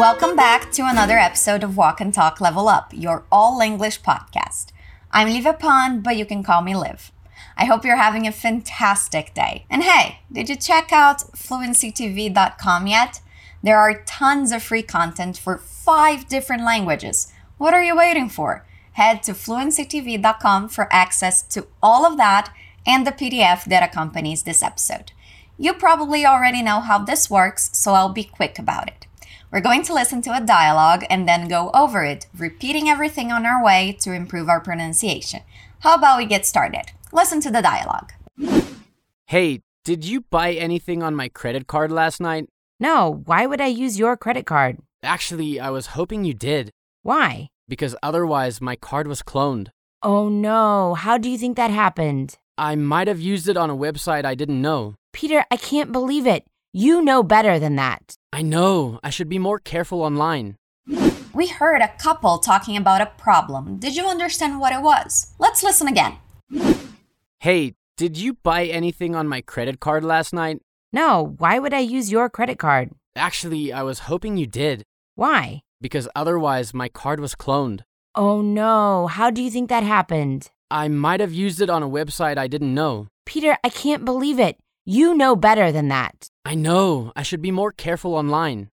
Welcome back to another episode of Walk and Talk Level Up, your all English podcast. I'm Livia Pond, but you can call me Liv. I hope you're having a fantastic day. And hey, did you check out fluencytv.com yet? There are tons of free content for five different languages. What are you waiting for? Head to fluencytv.com for access to all of that and the PDF that accompanies this episode. You probably already know how this works, so I'll be quick about it. We're going to listen to a dialogue and then go over it, repeating everything on our way to improve our pronunciation. How about we get started? Listen to the dialogue. Hey, did you buy anything on my credit card last night? No, why would I use your credit card? Actually, I was hoping you did, Why? because otherwise my card was cloned. Oh no, how do you think that happened? I might have used it on a website I didn't know. Peter, I can't believe it. You know better than that. I know, I should be more careful online. We heard a couple talking about a problem. Did you understand what it was? Let's listen again. Hey, did you buy anything on my credit card last night? No, why would I use your credit card? Actually, I was hoping you did, Why? because otherwise my card was cloned. Oh no, how do you think that happened? I might have used it on a website I didn't know. Peter, I can't believe it. You know better than that. I know, I should be more careful online.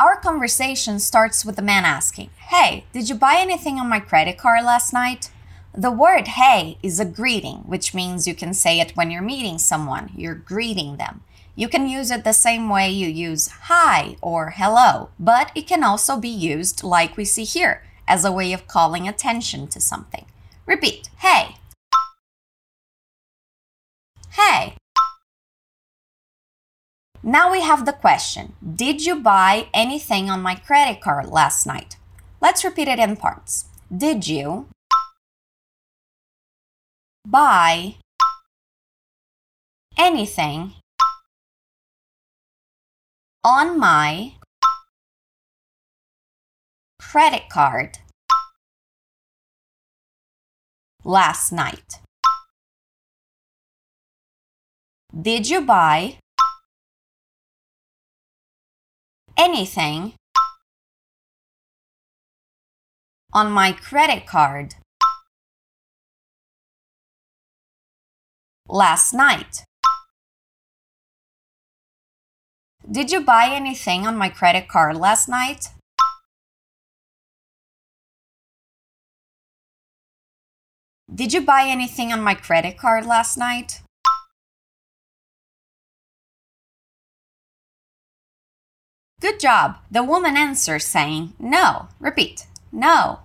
Our conversation starts with the man asking, Hey, did you buy anything on my credit card last night? The word hey is a greeting, which means you can say it when you're meeting someone, you're greeting them. You can use it the same way you use hi or hello, but it can also be used like we see here as a way of calling attention to something. Repeat, hey. Hey. Now we have the question Did you buy anything on my credit card last night? Let's repeat it in parts. Did you buy anything on my credit card last night? Did you buy anything on my credit card last night? Did you buy anything on my credit card last night? Did you buy anything on my credit card last night? Good job. The woman answers saying no. Repeat. No.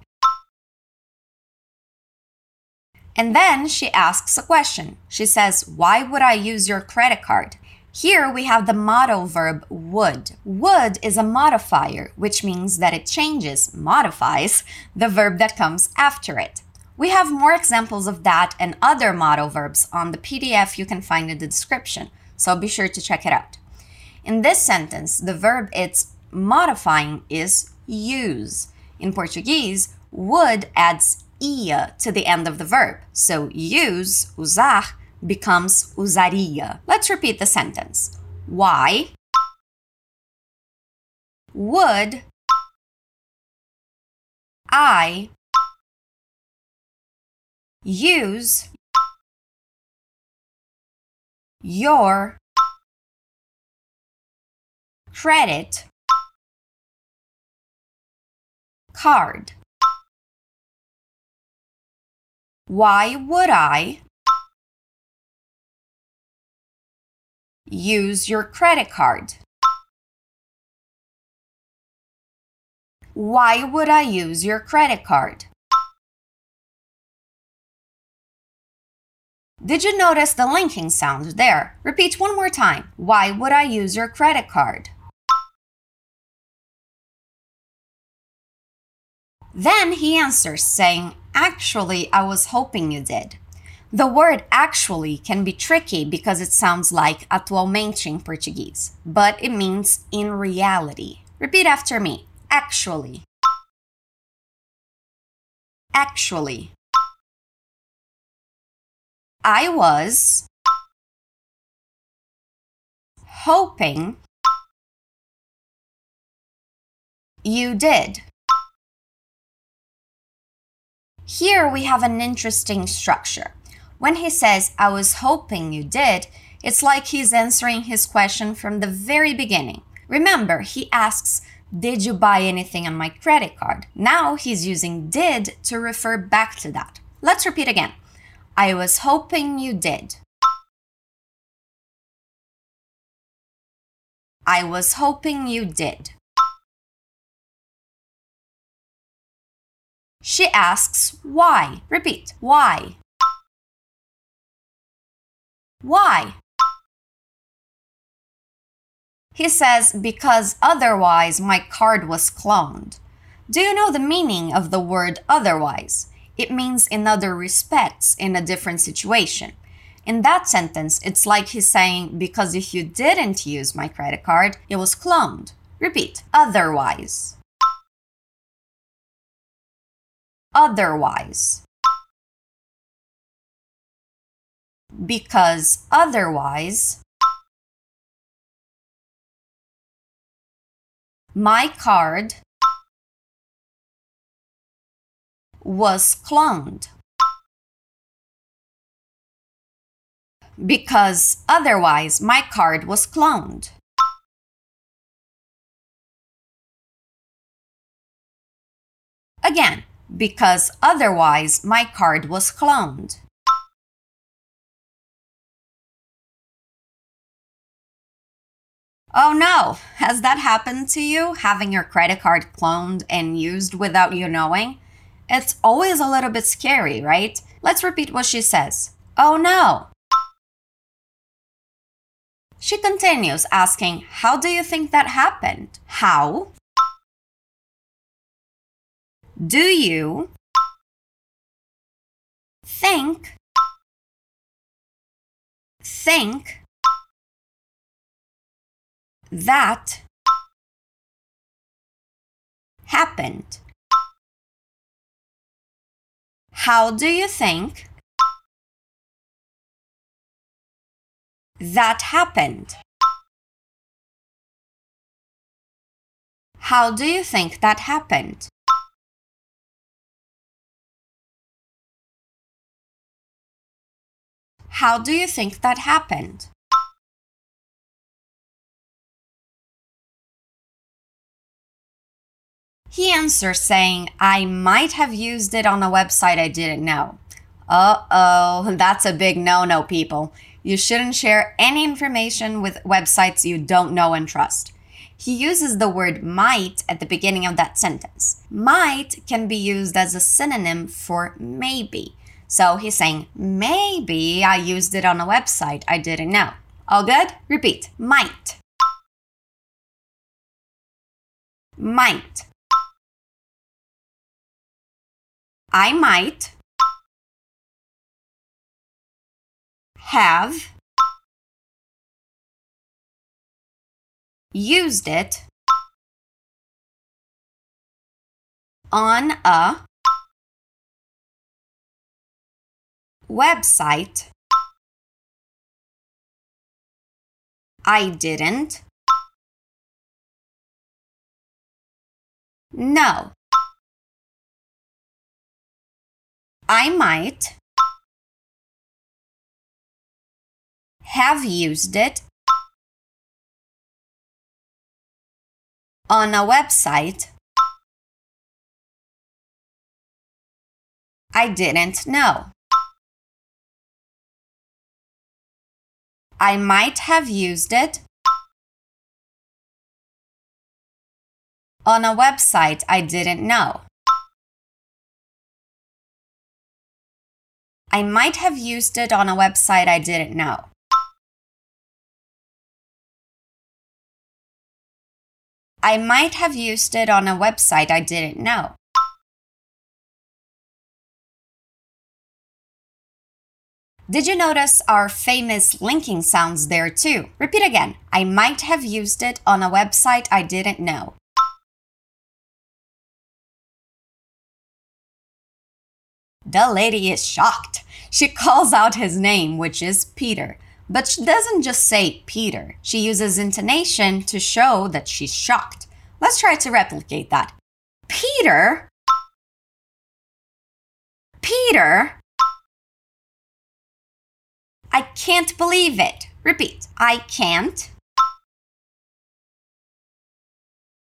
And then she asks a question. She says, Why would I use your credit card? Here we have the modal verb would. Would is a modifier, which means that it changes, modifies, the verb that comes after it. We have more examples of that and other modal verbs on the PDF you can find in the description, so be sure to check it out. In this sentence, the verb it's modifying is use. In Portuguese, would adds ia to the end of the verb. So use, usar, becomes usaria. Let's repeat the sentence. Why would I use your credit card. Why would I use your credit card? Why would I use your credit card? Did you notice the linking sound there? Repeat one more time. Why would I use your credit card? Then he answers, saying, Actually, I was hoping you did. The word actually can be tricky because it sounds like atualmente in Portuguese, but it means in reality. Repeat after me. Actually. Actually. I was hoping you did. Here we have an interesting structure. When he says, I was hoping you did, it's like he's answering his question from the very beginning. Remember, he asks, Did you buy anything on my credit card? Now he's using did to refer back to that. Let's repeat again. I was hoping you did. I was hoping you did. She asks why. Repeat. Why? Why? He says, because otherwise my card was cloned. Do you know the meaning of the word otherwise? It means in other respects, in a different situation. In that sentence, it's like he's saying, because if you didn't use my credit card, it was cloned. Repeat, otherwise. Otherwise. Because otherwise, my card was cloned. Because otherwise, my card was cloned. Again, because otherwise, my card was cloned. Oh no, has that happened to you? Having your credit card cloned and used without you knowing? It's always a little bit scary, right? Let's repeat what she says. Oh no. She continues asking, How do you think that happened? How? Do you think think that happened? How do you think that happened? How do you think that happened? How do you think that happened? He answers saying, I might have used it on a website I didn't know. Uh oh, that's a big no no, people. You shouldn't share any information with websites you don't know and trust. He uses the word might at the beginning of that sentence. Might can be used as a synonym for maybe. So he's saying, maybe I used it on a website I didn't know. All good? Repeat. Might. Might. I might have used it on a website. I didn't. No. I might have used it on a website I didn't know. I might have used it on a website I didn't know. I might have used it on a website I didn't know. I might have used it on a website I didn't know. Did you notice our famous linking sounds there too? Repeat again. I might have used it on a website I didn't know. The lady is shocked. She calls out his name, which is Peter. But she doesn't just say Peter. She uses intonation to show that she's shocked. Let's try to replicate that. Peter. Peter. I can't believe it. Repeat. I can't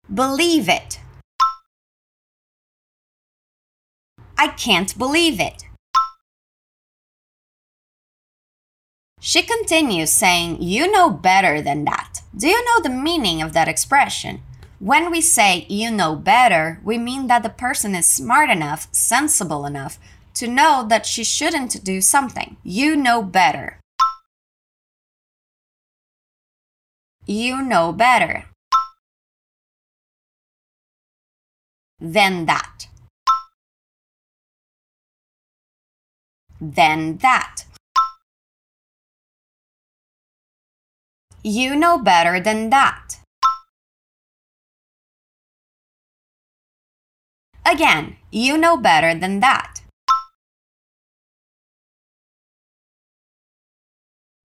believe it. I can't believe it. She continues saying, You know better than that. Do you know the meaning of that expression? When we say you know better, we mean that the person is smart enough, sensible enough to know that she shouldn't do something. You know better. You know better than that. Than that. You know better than that. Again, you know better than that.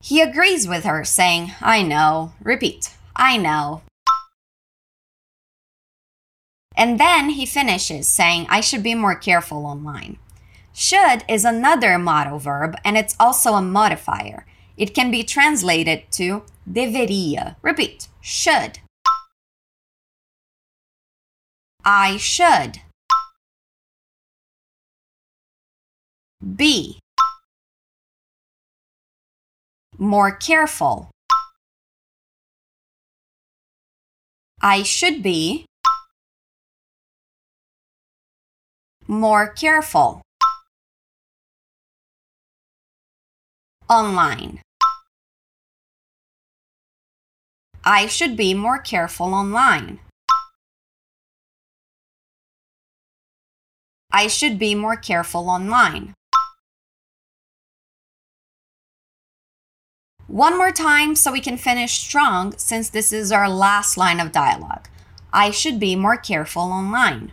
He agrees with her, saying, I know. Repeat, I know. And then he finishes, saying, I should be more careful online. Should is another modal verb, and it's also a modifier. It can be translated to deveria. Repeat, should. I should. Be. More careful. I should be more careful. Online. I should be more careful online. I should be more careful online. One more time so we can finish strong since this is our last line of dialogue. I should be more careful online.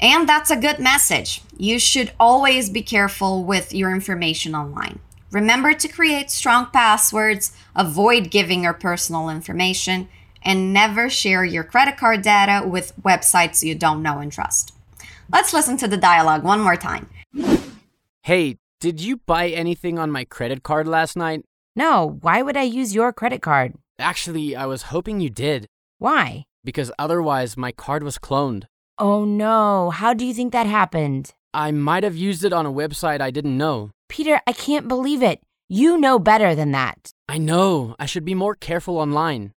And that's a good message. You should always be careful with your information online. Remember to create strong passwords, avoid giving your personal information, and never share your credit card data with websites you don't know and trust. Let's listen to the dialogue one more time. Hey, did you buy anything on my credit card last night? No, why would I use your credit card? Actually, I was hoping you did, Why? because otherwise my card was cloned. Oh no, how do you think that happened? I might have used it on a website I didn't know. Peter, I can't believe it. You know better than that. I know, I should be more careful online.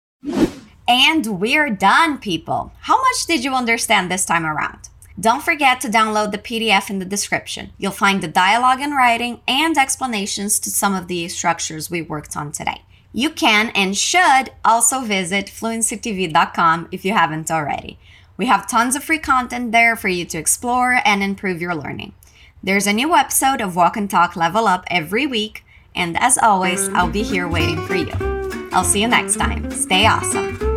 And we're done, people. How much did you understand this time around? Don't forget to download the PDF in the description. You'll find the dialogue and writing and explanations to some of the structures we worked on today. You can and should also visit fluencytv.com if you haven't already. We have tons of free content there for you to explore and improve your learning. There's a new episode of Walk and Talk Level Up every week, and as always, I'll be here waiting for you. I'll see you next time. Stay awesome.